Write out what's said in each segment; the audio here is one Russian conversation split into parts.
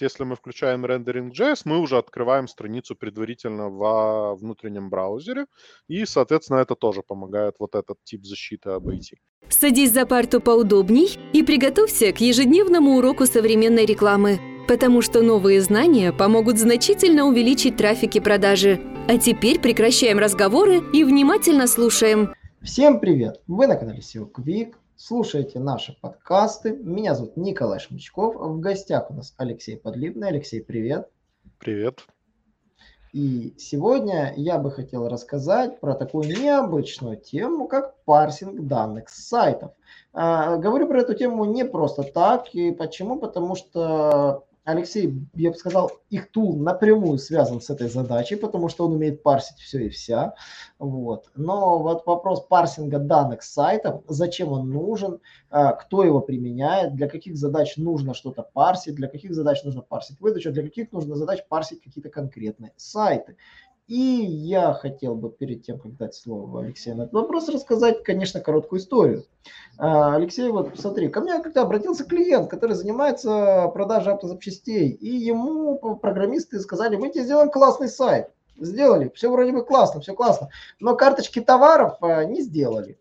если мы включаем Rendering.js, мы уже открываем страницу предварительно во внутреннем браузере, и, соответственно, это тоже помогает вот этот тип защиты обойти. Садись за парту поудобней и приготовься к ежедневному уроку современной рекламы, потому что новые знания помогут значительно увеличить трафик и продажи. А теперь прекращаем разговоры и внимательно слушаем. Всем привет! Вы на канале SEO Quick слушаете наши подкасты. Меня зовут Николай Шмычков. В гостях у нас Алексей Подлибный. Алексей, привет. Привет. И сегодня я бы хотел рассказать про такую необычную тему, как парсинг данных с сайтов. А, говорю про эту тему не просто так. И почему? Потому что Алексей, я бы сказал, их тул напрямую связан с этой задачей, потому что он умеет парсить все и вся. Вот. Но вот вопрос парсинга данных сайтов, зачем он нужен, а, кто его применяет, для каких задач нужно что-то парсить, для каких задач нужно парсить выдачу, для каких нужно задач парсить какие-то конкретные сайты. И я хотел бы перед тем, как дать слово Алексею на этот вопрос, рассказать, конечно, короткую историю. А, Алексей, вот смотри, ко мне как-то обратился клиент, который занимается продажей автозапчастей, и ему программисты сказали, мы тебе сделаем классный сайт. Сделали, все вроде бы классно, все классно, но карточки товаров а, не сделали.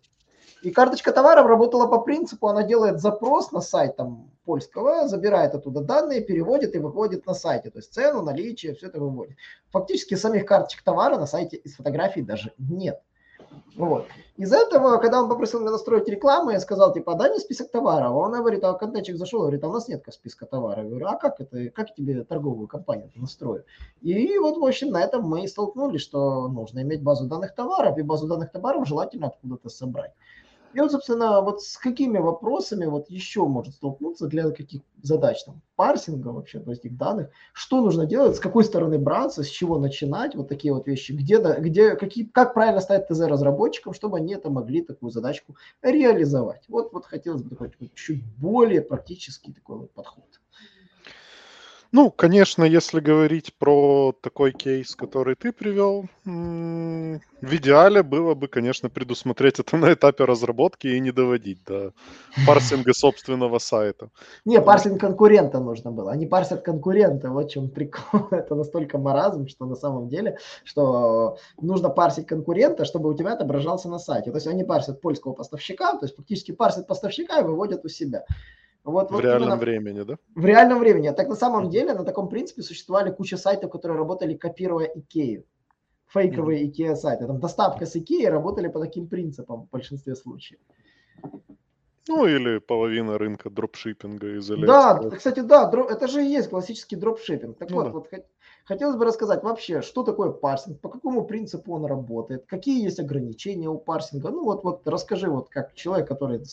И карточка товаров работала по принципу, она делает запрос на сайт там, польского, забирает оттуда данные, переводит и выводит на сайте. То есть цену, наличие, все это выводит. Фактически самих карточек товара на сайте из фотографий даже нет. Вот. Из этого, когда он попросил меня настроить рекламу, я сказал, типа, дай мне список товаров. А он говорит, а когда зашел, говорит, а у нас нет списка товаров. Я говорю, а как это, как тебе торговую компанию настрою? И вот, в общем, на этом мы и столкнулись, что нужно иметь базу данных товаров, и базу данных товаров желательно откуда-то собрать. И вот, собственно, вот с какими вопросами вот еще может столкнуться для каких задач там парсинга вообще, то этих данных, что нужно делать, с какой стороны браться, с чего начинать, вот такие вот вещи, где, где какие, как правильно ставить ТЗ разработчикам, чтобы они это могли такую задачку реализовать. Вот, вот хотелось бы такой чуть более практический такой вот подход. Ну, конечно, если говорить про такой кейс, который ты привел, в идеале было бы, конечно, предусмотреть это на этапе разработки и не доводить до парсинга собственного сайта. Не, парсинг конкурента нужно было. Они парсят конкурента, вот в чем прикол. Это настолько маразм, что на самом деле, что нужно парсить конкурента, чтобы у тебя отображался на сайте. То есть они парсят польского поставщика, то есть фактически парсят поставщика и выводят у себя. Вот, в вот реальном именно, времени, да? В реальном времени. Так на самом деле на таком принципе существовали куча сайтов, которые работали, копируя Икею. Фейковые mm-hmm. Икея сайты. Там доставка с Икеи работали по таким принципам в большинстве случаев. Ну, или половина рынка дропшиппинга из Да, кстати, да, это же и есть классический дропшиппинг. Так ну, вот, да. вот хотелось бы рассказать вообще, что такое парсинг, по какому принципу он работает, какие есть ограничения у парсинга. Ну вот, вот расскажи, вот как человек, который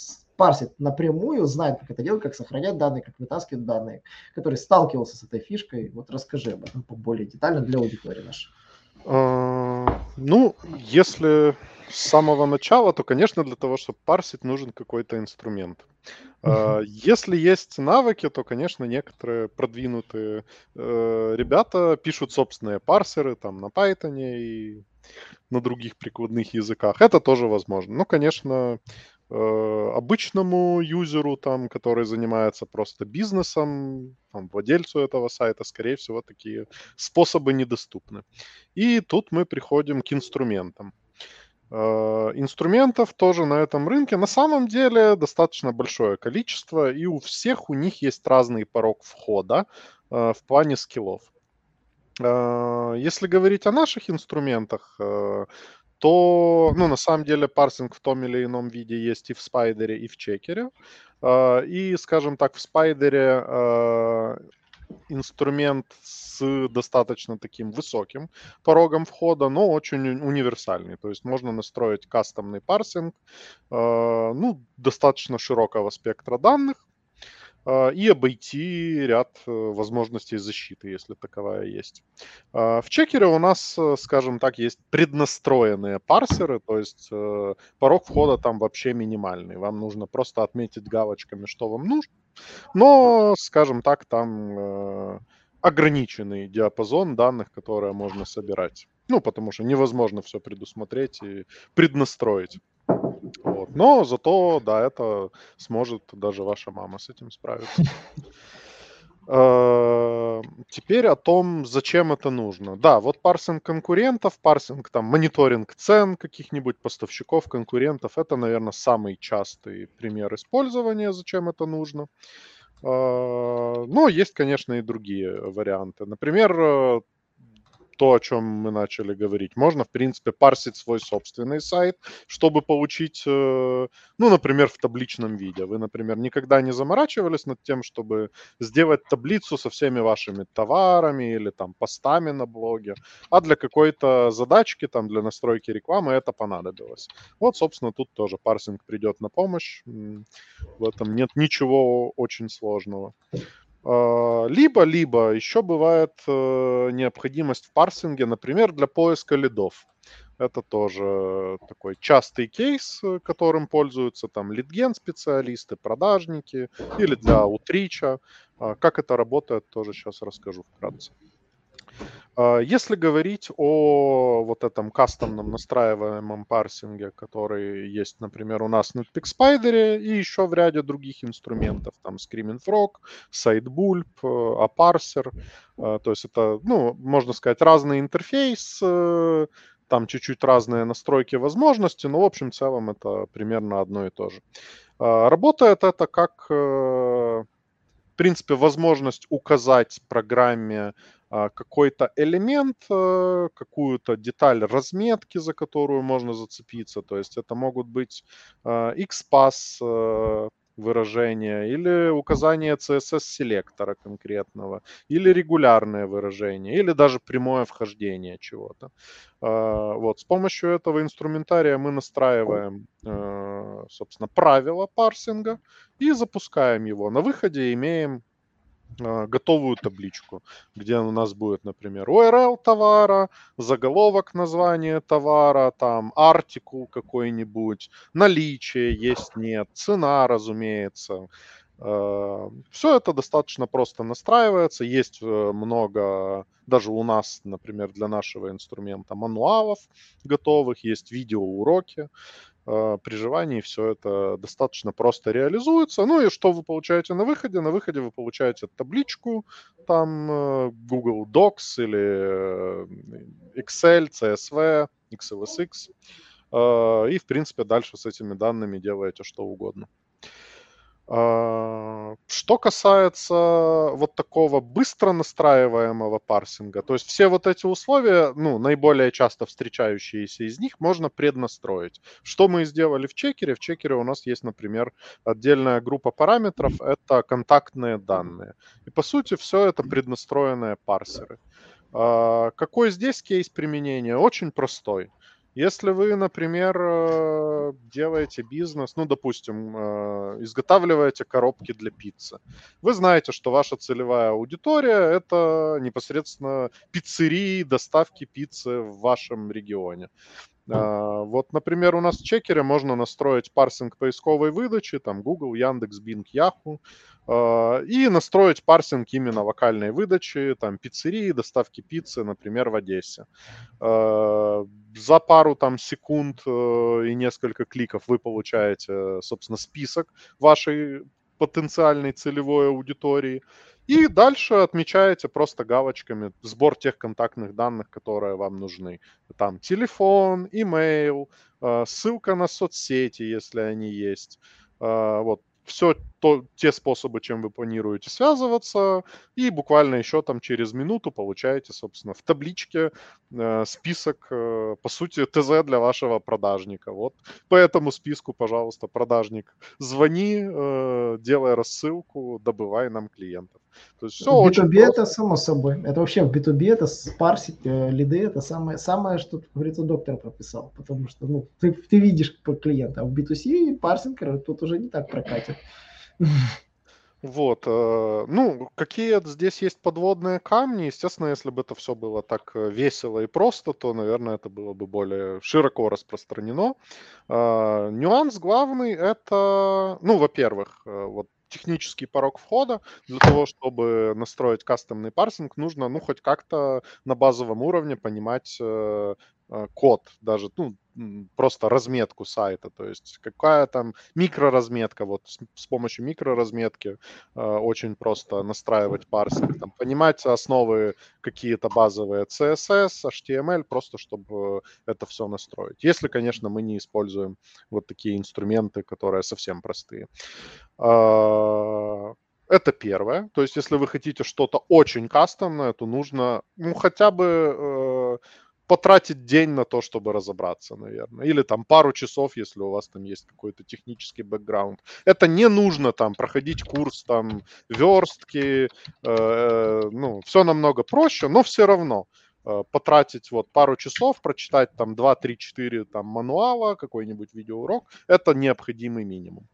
парсит напрямую, знает, как это делать, как сохранять данные, как вытаскивать данные, который сталкивался с этой фишкой. Вот расскажи об этом более детально для аудитории нашей. А, ну, если с самого начала, то, конечно, для того, чтобы парсить, нужен какой-то инструмент. Uh-huh. Если есть навыки, то, конечно, некоторые продвинутые э, ребята пишут собственные парсеры там на Python и на других прикладных языках. Это тоже возможно. Ну, конечно, обычному юзеру, там, который занимается просто бизнесом, там, владельцу этого сайта, скорее всего, такие способы недоступны. И тут мы приходим к инструментам. Э, инструментов тоже на этом рынке на самом деле достаточно большое количество, и у всех у них есть разный порог входа э, в плане скиллов. Если говорить о наших инструментах, то, ну, на самом деле, парсинг в том или ином виде есть и в спайдере, и в чекере. А, и, скажем так, в спайдере а, инструмент с достаточно таким высоким порогом входа, но очень универсальный. То есть можно настроить кастомный парсинг, а, ну, достаточно широкого спектра данных, и обойти ряд э, возможностей защиты, если таковая есть. А, в чекере у нас, э, скажем так, есть преднастроенные парсеры, то есть э, порог входа там вообще минимальный. Вам нужно просто отметить галочками, что вам нужно. Но, скажем так, там ограниченный диапазон данных, которые можно собирать. Ну, потому что невозможно все предусмотреть и преднастроить. Вот. Но зато, да, это сможет даже ваша мама с этим справиться. Э, теперь о том, зачем это нужно. Да, вот парсинг конкурентов, парсинг там, мониторинг цен каких-нибудь поставщиков, конкурентов, это, наверное, самый частый пример использования, зачем это нужно. Э, но есть, конечно, и другие варианты. Например, э, то, о чем мы начали говорить. Можно, в принципе, парсить свой собственный сайт, чтобы получить, э, ну, например, в табличном виде. Вы, например, никогда не заморачивались над тем, чтобы сделать таблицу со всеми вашими товарами или там постами на блоге, а для какой-то задачки, там, для настройки рекламы это понадобилось. Вот, собственно, тут тоже парсинг придет на помощь. В этом нет ничего очень сложного. А, либо, либо еще бывает э, необходимость в парсинге, например, для поиска лидов. Это тоже такой частый кейс, э, которым пользуются там лидген специалисты, продажники или для утрича. А, как это работает, тоже сейчас расскажу вкратце. А, если говорить о вот этом кастомном настраиваемом парсинге, который есть, например, у нас на Netpeak Spider и еще в ряде других инструментов, там Screaming Frog, SiteBulb, Aparser, а, то есть это, ну, можно сказать, разный интерфейс, э, там чуть-чуть разные настройки возможности, но в общем целом это примерно одно и то же. А, работает это как, э, в принципе, возможность указать программе какой-то элемент, э, какую-то деталь разметки, за которую можно зацепиться. То есть это могут быть а, XPath э, выражения или указание CSS-селектора конкретного, или регулярное выражение, или даже прямое вхождение чего-то. А, вот, с помощью этого инструментария мы настраиваем, э, собственно, правила парсинга и запускаем его. На выходе имеем а, готовую табличку, где у нас будет, например, URL товара, заголовок названия товара, там артикул какой-нибудь, наличие есть, нет, цена, разумеется. А, Все это достаточно просто настраивается. Есть э, много, даже у нас, например, для нашего инструмента мануалов готовых, есть видеоуроки. А, при желании все это достаточно просто реализуется. Ну и что вы получаете на выходе? На выходе вы получаете табличку, там э, Google Docs или э, Excel, CSV, XLSX. И, в принципе, дальше с этими данными делаете что угодно. А, что касается вот такого быстро настраиваемого парсинга, то есть все вот эти условия, ну, наиболее часто встречающиеся из них, можно преднастроить. Что мы сделали в чекере? В чекере у нас есть, например, отдельная группа параметров, это контактные данные. И, по сути, все это преднастроенные парсеры. А, какой здесь кейс применения? Очень простой. Если вы, например, э, делаете бизнес, ну, допустим, э, изготавливаете коробки для пиццы, вы знаете, что ваша целевая аудитория – это непосредственно пиццерии, доставки пиццы в вашем регионе. А, вот, например, у нас в чекере можно настроить парсинг поисковой выдачи, там Google, Яндекс, Bing, Yahoo, а, и настроить парсинг именно локальной выдачи, там пиццерии, доставки пиццы, например, в Одессе. А, за пару там секунд э, и несколько кликов вы получаете, собственно, список вашей потенциальной целевой аудитории. И дальше отмечаете просто галочками сбор тех контактных данных, которые вам нужны. Там телефон, имейл, э, ссылка на соцсети, если они есть. Э, вот все то, те способы, чем вы планируете связываться, и буквально еще там через минуту получаете, собственно, в табличке э, список, э, по сути, ТЗ для вашего продажника. Вот по этому списку, пожалуйста, продажник, звони, э, делай рассылку, добывай нам клиентов. То есть все в очень B2B просто. это само собой. Это вообще в B2B это спарсить э, лиды, это самое, самое, что, как говорится, доктор прописал. Потому что ну, ты, ты видишь клиента, а в B2C парсинг тут уже не так прокатит. Вот, э, ну, какие здесь есть подводные камни? Естественно, если бы это все было так э, весело и просто, то, наверное, это было бы более широко распространено. Э, нюанс главный это, ну, во-первых, вот технический порог входа. Для того, чтобы настроить кастомный парсинг, нужно, ну, хоть как-то на базовом уровне понимать код, даже, ну, просто разметку сайта, то есть какая там микроразметка, вот с, с помощью микроразметки э, очень просто настраивать парсинг, там, понимать основы какие-то базовые CSS, HTML, просто чтобы это все настроить. Если, конечно, мы не используем вот такие инструменты, которые совсем простые. А, это первое. То есть, если вы хотите что-то очень кастомное, то нужно, ну, хотя бы э, потратить день на то, чтобы разобраться, наверное. Или там пару часов, если у вас там есть какой-то технический бэкграунд. Это не нужно там проходить курс там верстки, э, ну, все намного проще, но все равно э, потратить вот пару часов, прочитать там 2, 3, 4 там мануала, какой-нибудь видеоурок, это необходимый минимум.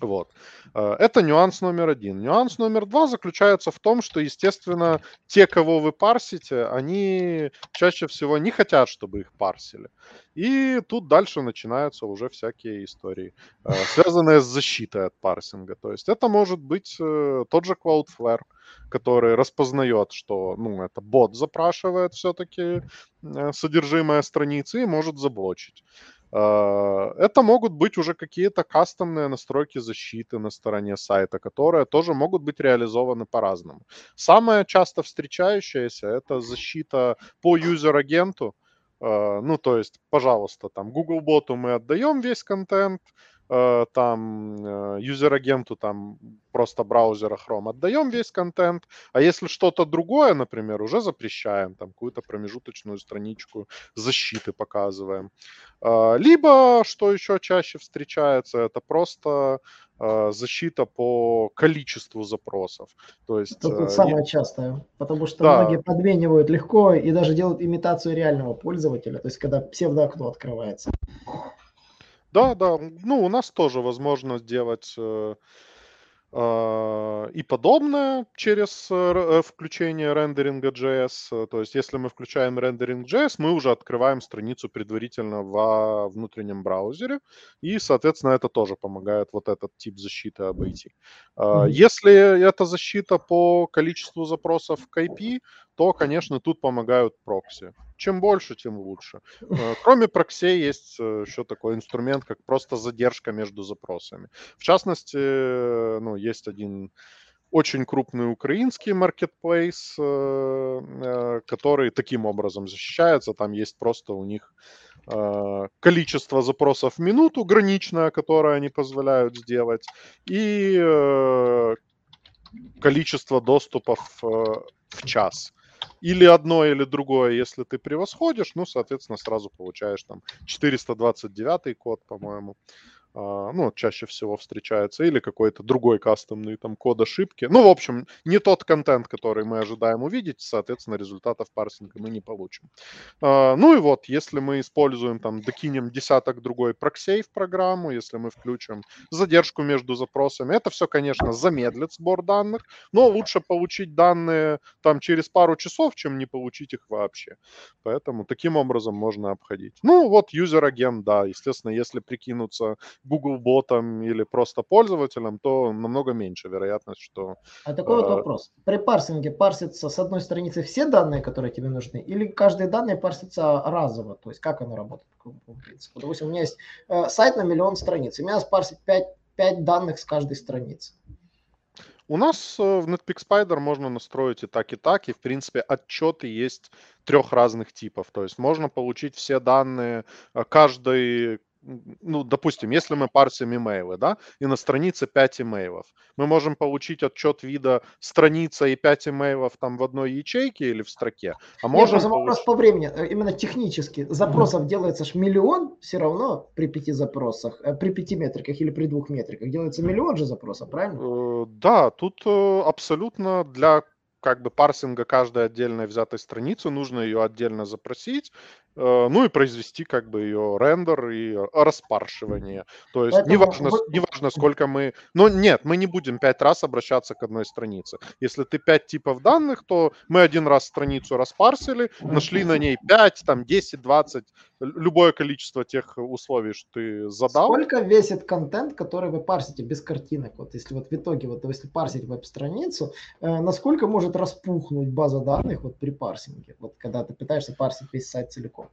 Вот. Э, это нюанс номер один. Нюанс номер два заключается в том, что, естественно, те, кого вы парсите, они чаще всего не хотят, чтобы их парсили. И тут дальше начинаются уже всякие истории, э, связанные с защитой от парсинга. То есть это может быть э, тот же Cloudflare, который распознает, что ну, это бот запрашивает все-таки содержимое страницы и может заблочить. А, это могут быть уже какие-то кастомные настройки защиты на стороне сайта, которые тоже могут быть реализованы по-разному. Самое часто встречающееся это защита по юзер-агенту. А, ну, то есть, пожалуйста, там Google-боту мы отдаем весь контент, там э, юзер-агенту там просто браузера Chrome отдаем весь контент, а если что-то другое, например, уже запрещаем, там какую-то промежуточную страничку защиты показываем. Э, либо, что еще чаще встречается, это просто защита по количеству запросов. То есть, это тут самое частое, потому что да. многие подменивают легко и даже делают имитацию реального пользователя, то есть когда псевдоокно открывается. Да, да. Ну, у нас тоже возможно сделать э, а, и подобное через э, э, включение рендеринга JS. То есть, если мы включаем рендеринг JS, мы уже открываем страницу предварительно во внутреннем браузере, и, соответственно, это тоже помогает вот этот тип защиты обойти. Mm-hmm. Если это защита по количеству запросов к IP, то, конечно, тут помогают прокси. Чем больше, тем лучше. Э, кроме проксей есть э, еще такой инструмент, как просто задержка между запросами. В частности, э, ну, есть один очень крупный украинский маркетплейс, который таким образом защищается. Там есть просто у них количество запросов в минуту граничное, которое они позволяют сделать, и количество доступов в час или одно, или другое, если ты превосходишь, ну, соответственно, сразу получаешь там 429 код, по-моему. А, ну, чаще всего встречается, или какой-то другой кастомный там код ошибки. Ну, в общем, не тот контент, который мы ожидаем увидеть, соответственно, результатов парсинга мы не получим. А, ну и вот, если мы используем там, докинем десяток другой проксей в программу, если мы включим задержку между запросами, это все, конечно, замедлит сбор данных, но лучше получить данные там через пару часов, чем не получить их вообще. Поэтому таким образом можно обходить. Ну, вот user-agent, да, естественно, если прикинуться Google ботом или просто пользователем, то намного меньше вероятность, что... А такой вот э, вопрос. При парсинге парсится с одной страницы все данные, которые тебе нужны, или каждые данные парсятся разово? То есть как оно работает принципу? Допустим, у меня есть э, сайт на миллион страниц, и меня спарсит 5, 5 данных с каждой страницы. У нас э, в Netpeak Spider можно настроить и так, и так, и, в принципе, отчеты есть трех разных типов. То есть можно получить все данные, каждый ну, допустим, если мы парсим имейлы, да, и на странице 5 имейлов, мы можем получить отчет вида страница и 5 имейлов там в одной ячейке или в строке, а можем... Нет, вопрос по времени, э, именно технически. Запросов mm-hmm. делается ж миллион все равно при пяти запросах, э, при пяти метриках или при двух метриках. Делается миллион же запросов, правильно? Э, да, тут абсолютно для как бы парсинга каждой отдельной взятой страницы, нужно ее отдельно запросить, ну и произвести как бы ее рендер и распаршивание. То есть Поэтому неважно, вы... неважно, сколько мы... Но нет, мы не будем пять раз обращаться к одной странице. Если ты пять типов данных, то мы один раз страницу распарсили, нашли на ней 5, там 10, 20, любое количество тех условий, что ты задал. Сколько весит контент, который вы парсите без картинок? Вот если вот в итоге, вот если парсить веб-страницу, э, насколько может распухнуть база данных вот при парсинге? Вот когда ты пытаешься парсить весь сайт целиком?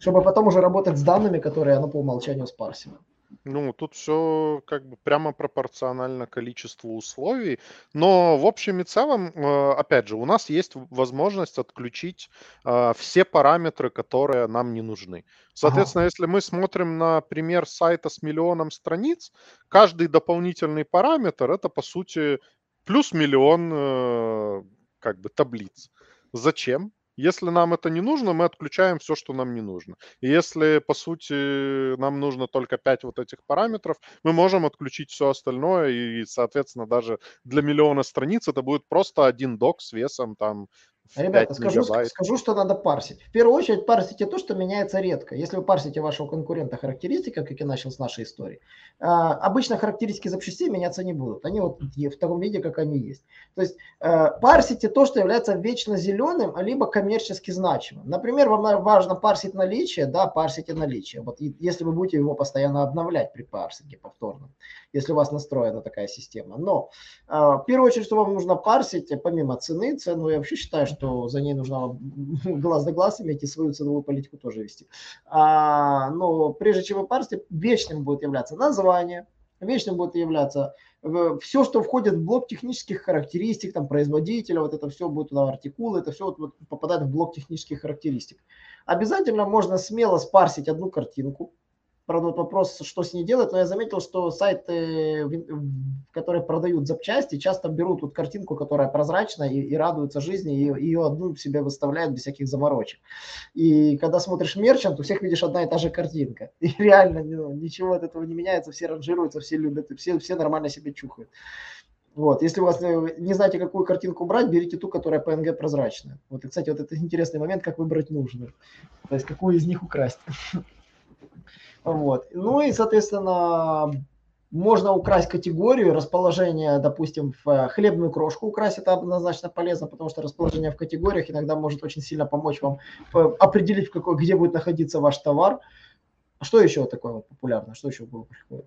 Чтобы потом уже работать с данными, которые оно по умолчанию спарсило. Ну, тут все как бы прямо пропорционально количеству условий. Но в общем и целом, э, опять же, у нас есть возможность отключить э, все параметры, которые нам не нужны. Соответственно, если мы смотрим на пример сайта с миллионом страниц, каждый дополнительный параметр это по сути плюс миллион э, как бы таблиц. Зачем? Если нам это не нужно, мы отключаем все, что нам не нужно. И если, по сути, нам нужно только 5 вот этих параметров, мы можем отключить все остальное, и, соответственно, даже для миллиона страниц это будет просто один док с весом там Ребята, скажу, скажу, что надо парсить. В первую очередь парсите то, что меняется редко. Если вы парсите вашего конкурента характеристика, как я начал с нашей истории, а, обычно характеристики запчастей меняться не будут. Они вот в таком виде, как они есть. То есть а, парсите то, что является вечно зеленым, либо коммерчески значимым. Например, вам важно парсить наличие, да, парсите наличие. Вот если вы будете его постоянно обновлять при парсинге повторном, если у вас настроена такая система. Но а, в первую очередь, что вам нужно парсить, помимо цены, цену я вообще считаю, что за ней нужно глаз да глаз иметь и свою ценовую политику тоже вести. А, но прежде чем вы парсите, вечным будет являться название, вечным будет являться все, что входит в блок технических характеристик, там, производителя, вот это все будет туда, артикулы, это все вот, вот попадает в блок технических характеристик. Обязательно можно смело спарсить одну картинку, Правда, вот вопрос, что с ней делать, но я заметил, что сайты, которые продают запчасти, часто берут вот картинку, которая прозрачная и, и радуются жизни, и ее одну себе выставляют без всяких заморочек. И когда смотришь мерчант, у всех видишь одна и та же картинка. И реально ну, ничего от этого не меняется, все ранжируются, все любят, все, все нормально себе чухают. Вот, если у вас э, не знаете, какую картинку брать, берите ту, которая PNG прозрачная. Вот, и, кстати, вот это интересный момент, как выбрать нужную. То есть, какую из них украсть. Вот. Ну и, соответственно, можно украсть категорию, расположение, допустим, в э, хлебную крошку украсть, это однозначно полезно, потому что расположение в категориях иногда может очень сильно помочь вам определить, в какой, где будет находиться ваш товар. Что еще такое вот популярно? Что еще было приходит?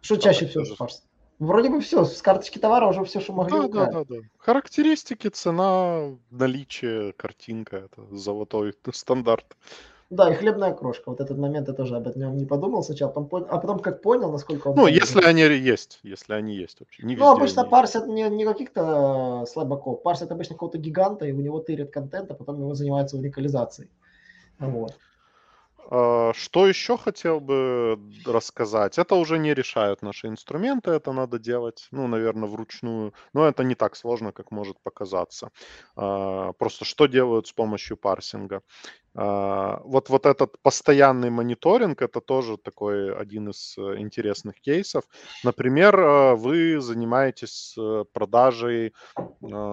Что чаще всего фарс? Вроде бы все, с карточки товара уже все, что могли Да, да, да, да. Характеристики, цена, наличие, картинка, это золотой стандарт. Да, и хлебная крошка. Вот этот момент я тоже об этом не подумал сначала, потом понял, а потом как понял, насколько он... Ну, если они есть, если они есть вообще. Не ну, обычно они... парсят не, не каких-то слабаков, парсят обычно какого-то гиганта, и у него тырят контент, а потом его занимаются уникализацией. Вот. А, что еще хотел бы рассказать? Это уже не решают наши инструменты, это надо делать, ну, наверное, вручную. Но это не так сложно, как может показаться. А, просто что делают с помощью парсинга? А, вот, вот этот постоянный мониторинг, это тоже такой один из э, интересных кейсов. Например, э, вы занимаетесь э, продажей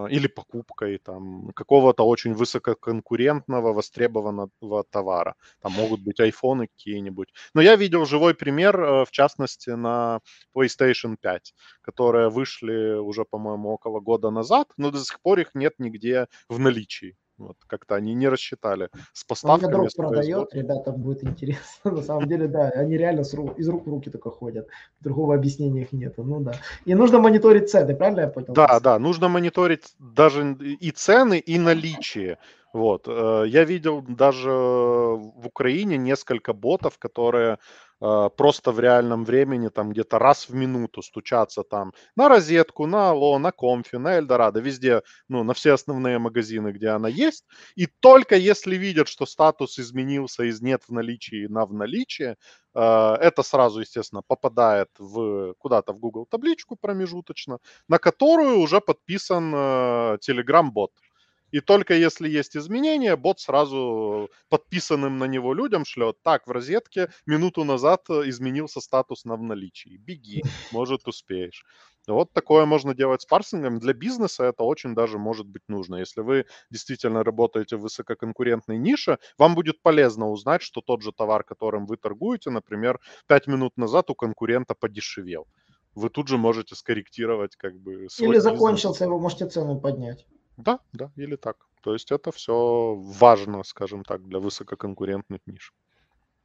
или покупкой там, какого-то очень высококонкурентного, востребованного товара. Там могут быть айфоны какие-нибудь. Но я видел живой пример, в частности, на PlayStation 5, которые вышли уже, по-моему, около года назад, но до сих пор их нет нигде в наличии. Вот как-то они не рассчитали с поставками. У меня друг продает, ребятам будет интересно. На самом деле, да, они реально с рук, из рук в руки только ходят. Другого объяснения их нет. Ну да. И нужно мониторить цены, правильно я понял? Да, да, нужно мониторить даже и цены, и наличие. Вот. Э, я видел даже в Украине несколько ботов, которые просто в реальном времени там где-то раз в минуту стучаться там на розетку, на Алло, на Комфи, на Эльдорадо, везде, ну, на все основные магазины, где она есть. И только если видят, что статус изменился из нет в наличии на в наличии, э, это сразу, естественно, попадает в, куда-то в Google табличку промежуточно, на которую уже подписан Telegram-бот. И только если есть изменения, бот сразу подписанным на него людям шлет. Так, в розетке минуту назад э, изменился статус на в наличии. Беги, может успеешь. Вот такое можно делать с парсингом. Для бизнеса это очень даже может быть нужно. Если вы действительно работаете в высококонкурентной нише, вам будет полезно узнать, что тот же товар, которым вы торгуете, например, 5 минут назад у конкурента подешевел. Вы тут же можете скорректировать как бы свой Или бизнес. закончился, вы можете цену поднять. Да, да, или так. То есть это все важно, скажем так, для высококонкурентных ниш.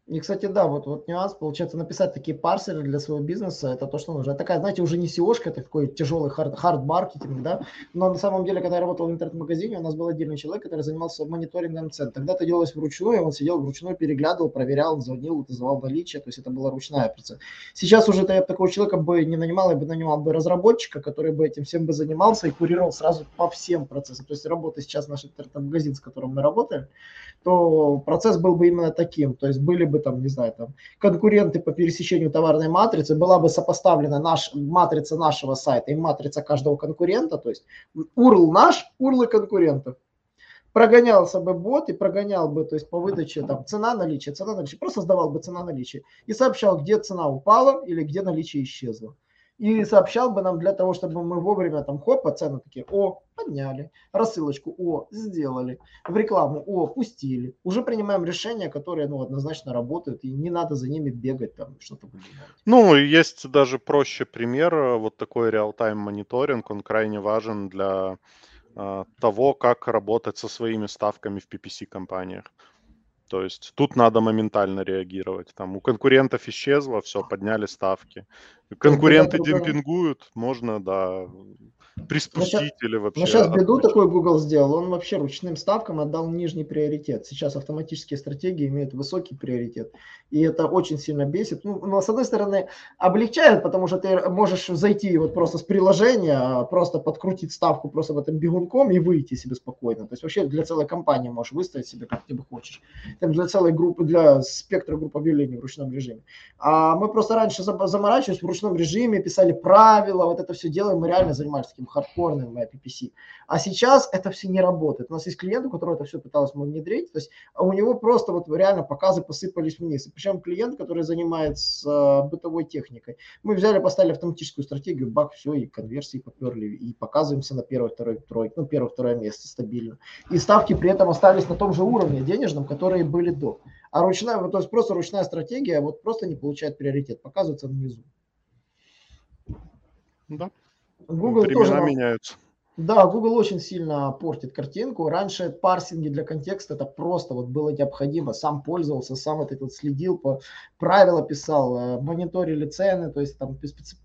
И, кстати, да, вот, вот нюанс, получается, написать такие парсеры для своего бизнеса, это то, что нужно. Это такая, знаете, уже не seo это такой тяжелый хард, хард-маркетинг, да, но на самом деле, когда я работал в интернет-магазине, у нас был отдельный человек, который занимался мониторингом цен. Тогда это делалось вручную, он сидел вручную, переглядывал, проверял, звонил, вызывал наличие, то есть это была ручная процесс. Сейчас уже я такого человека бы не нанимал, я бы нанимал бы разработчика, который бы этим всем бы занимался и курировал сразу по всем процессам. То есть работа сейчас наш интернет-магазин, с которым мы работаем, то процесс был бы именно таким. То есть были бы там, не знаю, там конкуренты по пересечению товарной матрицы, была бы сопоставлена наш, матрица нашего сайта и матрица каждого конкурента, то есть URL наш, URL конкурентов. Прогонялся бы бот и прогонял бы, то есть по выдаче там цена наличия, цена наличия, просто сдавал бы цена наличия и сообщал, где цена упала или где наличие исчезло и сообщал бы нам для того, чтобы мы вовремя там хоп, цены такие, о, подняли, рассылочку, о, сделали, в рекламу, о, пустили. Уже принимаем решения, которые, ну, однозначно работают, и не надо за ними бегать там, что-то выдумывать. Ну, есть даже проще пример, вот такой реал-тайм мониторинг, он крайне важен для э, того, как работать со своими ставками в PPC-компаниях. То есть тут надо моментально реагировать. Там у конкурентов исчезло, все, подняли ставки. Конкуренты демпингуют, можно, да, или вообще... Но сейчас беду такой Google сделал, он вообще ручным ставкам отдал нижний приоритет. Сейчас автоматические стратегии имеют высокий приоритет, и это очень сильно бесит. Ну, но с одной стороны облегчает, потому что ты можешь зайти вот просто с приложения, просто подкрутить ставку просто в этом бегунком и выйти себе спокойно. То есть вообще для целой компании можешь выставить себе как тебе хочешь. Там для целой группы, для спектра групп объявлений в ручном режиме. А мы просто раньше заморачивались в ручном режиме, писали правила, вот это все делаем, мы реально занимались таким хардкорным PPC. А сейчас это все не работает. У нас есть клиент, у которого это все пыталось внедрить, то есть а у него просто вот реально показы посыпались вниз. И причем клиент, который занимается бытовой техникой. Мы взяли, поставили автоматическую стратегию, бак, все, и конверсии поперли, и показываемся на первое, второе, тройке, ну, первое, второе место стабильно. И ставки при этом остались на том же уровне денежном, которые были до. А ручная, то есть просто ручная стратегия вот просто не получает приоритет, показывается внизу. Да. Google Времена тоже меняются. Да, Google очень сильно портит картинку. Раньше парсинги для контекста это просто вот было необходимо. Сам пользовался, сам вот этот следил, по правила писал, э, мониторили цены, то есть там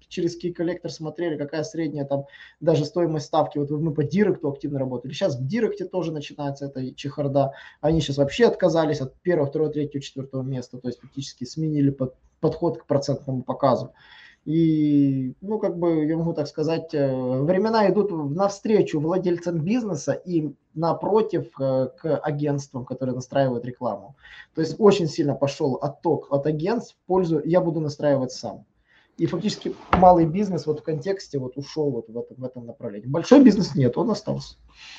через key коллектор смотрели, какая средняя там даже стоимость ставки. Вот мы по директу активно работали. Сейчас в директе тоже начинается эта чехарда. Они сейчас вообще отказались от первого, второго, третьего, четвертого места, то есть фактически сменили под, подход к процентному показу. И, ну, как бы, я могу так сказать, э, времена идут навстречу владельцам бизнеса и напротив э, к агентствам, которые настраивают рекламу. То есть очень сильно пошел отток от агентств в пользу «я буду настраивать сам». И фактически малый бизнес вот в контексте вот ушел вот в этом, в этом направлении. Большой бизнес нет, он остался.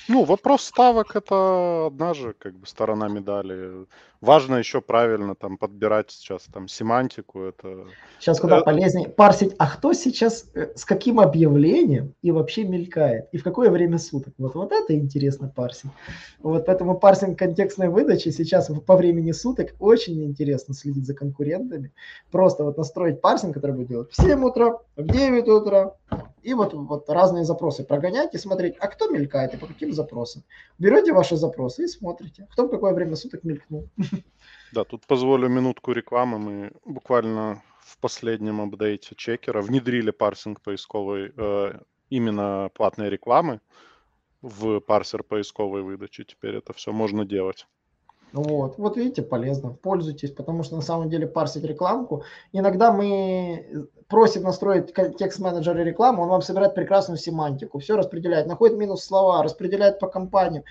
Ну, вопрос ставок это одна же как бы сторона медали. Важно еще правильно там подбирать сейчас там семантику. Это... Сейчас куда это... полезнее парсить, а кто сейчас э, с каким объявлением и вообще мелькает, и в какое время суток. Вот, вот это интересно парсить. Вот поэтому парсинг контекстной выдачи сейчас по времени суток очень интересно следить за конкурентами. Просто вот настроить парсинг, который будет делать в 7 утра, в 9 утра, и вот, вот разные запросы прогонять и смотреть, а кто мелькает и по каким запросам. Берете ваши запросы и смотрите, кто в какое время суток мелькнул. Да, тут позволю минутку рекламы. Мы буквально в последнем апдейте чекера внедрили парсинг поисковой э, именно платной рекламы в парсер поисковой выдачи. Теперь это все можно делать. Вот, вот видите, полезно, пользуйтесь, потому что на самом деле парсить рекламку. Иногда мы просим настроить текст менеджера рекламу, он вам собирает прекрасную семантику, все распределяет, находит минус слова, распределяет по компаниям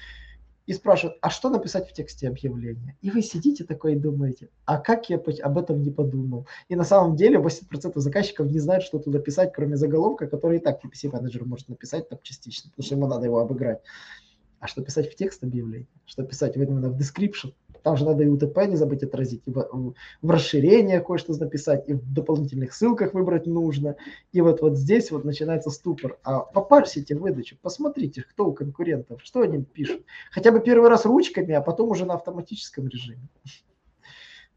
и спрашивает, а что написать в тексте объявления? И вы сидите такой и думаете, а как я об этом не подумал? И на самом деле 80% заказчиков не знают, что туда писать, кроме заголовка, который и так PPC менеджер может написать там частично, потому что ему надо его обыграть. А что писать в текст объявления? Что писать именно в description? Там же надо и УТП не забыть отразить, и в, в расширение кое-что написать, и в дополнительных ссылках выбрать нужно. И вот, вот здесь вот начинается ступор. А попарсите выдачу, посмотрите, кто у конкурентов, что они пишут. Хотя бы первый раз ручками, а потом уже на автоматическом режиме.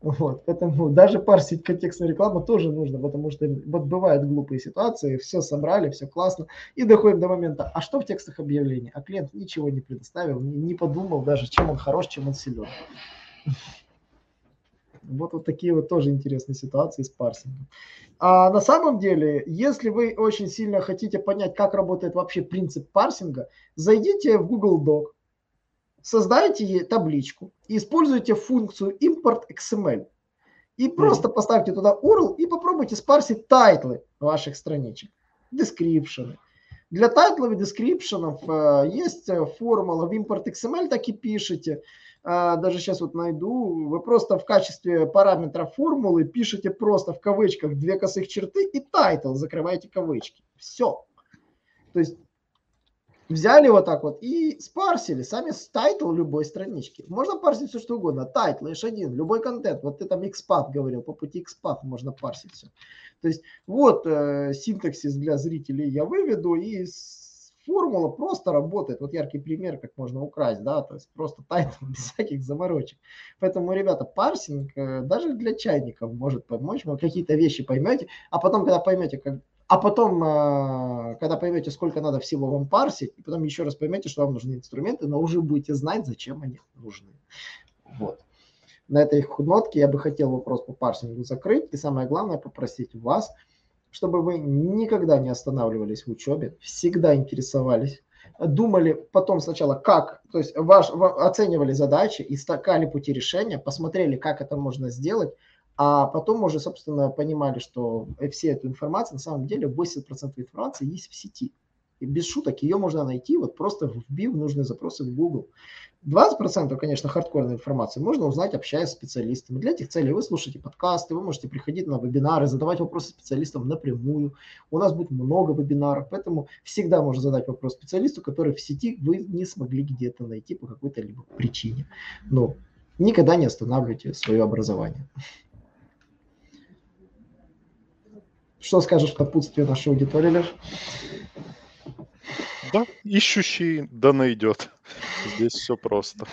Вот, поэтому даже парсить контекстную рекламу тоже нужно, потому что вот бывают глупые ситуации, все собрали, все классно, и доходим до момента, а что в текстах объявлений? А клиент ничего не предоставил, не, подумал даже, чем он хорош, чем он силен. Вот, вот такие вот тоже интересные ситуации с парсингом. А на самом деле, если вы очень сильно хотите понять, как работает вообще принцип парсинга, зайдите в Google Doc, создайте табличку и используйте функцию import XML. И просто поставьте туда URL и попробуйте спарсить тайтлы ваших страничек, description. Для тайтлов и description э, есть э, формула в import XML, так и пишите. Э, даже сейчас вот найду. Вы просто в качестве параметра формулы пишете просто в кавычках две косых черты и title, закрываете кавычки. Все. То есть взяли вот так вот и спарсили сами с title любой странички. Можно парсить все что угодно. Title, H1, любой контент. Вот ты там XPath говорил, по пути XPath можно парсить все. То есть вот э, синтаксис для зрителей я выведу и формула просто работает. Вот яркий пример, как можно украсть, да, то есть просто title без всяких заморочек. Поэтому, ребята, парсинг э, даже для чайников может помочь. Вы какие-то вещи поймете, а потом, когда поймете, как а потом, э, когда поймете, сколько надо всего вам парсить, и потом еще раз поймете, что вам нужны инструменты, но уже будете знать, зачем они нужны. Вот. На этой нотке я бы хотел вопрос по парсингу закрыть. И самое главное, попросить вас, чтобы вы никогда не останавливались в учебе, всегда интересовались, думали потом сначала как, то есть ваш, оценивали задачи, искали пути решения, посмотрели, как это можно сделать, а потом уже, собственно, понимали, что все эту информацию, на самом деле 80% информации есть в сети. И без шуток ее можно найти, вот просто вбив нужные запросы в Google. 20%, конечно, хардкорной информации можно узнать, общаясь с специалистами. Для этих целей вы слушаете подкасты, вы можете приходить на вебинары, задавать вопросы специалистам напрямую. У нас будет много вебинаров, поэтому всегда можно задать вопрос специалисту, который в сети вы не смогли где-то найти по какой-то либо причине. Но никогда не останавливайте свое образование. Что скажешь в напутствие нашей аудитории, Леш? Да, ищущий да найдет. Здесь все просто.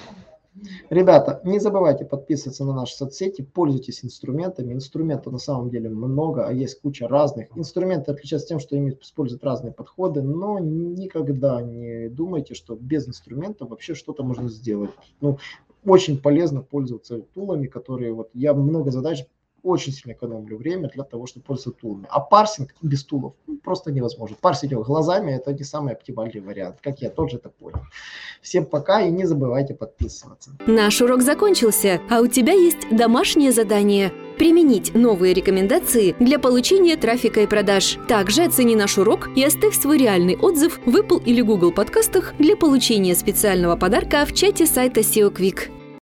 Ребята, не забывайте подписываться на наши соцсети, пользуйтесь инструментами. Инструментов на самом деле много, а есть куча разных. Инструменты отличаются тем, что ими используют разные подходы, но никогда не думайте, что без инструментов вообще что-то можно сделать. Ну, очень полезно пользоваться тулами, которые вот я много задач очень сильно экономлю время для того, чтобы пользоваться тулами. А парсинг без тулов ну, просто невозможно. Парсить его глазами – это не самый оптимальный вариант, как я тоже это понял. Всем пока и не забывайте подписываться. Наш урок закончился, а у тебя есть домашнее задание – применить новые рекомендации для получения трафика и продаж. Также оцени наш урок и оставь свой реальный отзыв в Apple или Google подкастах для получения специального подарка в чате сайта SEO Quick.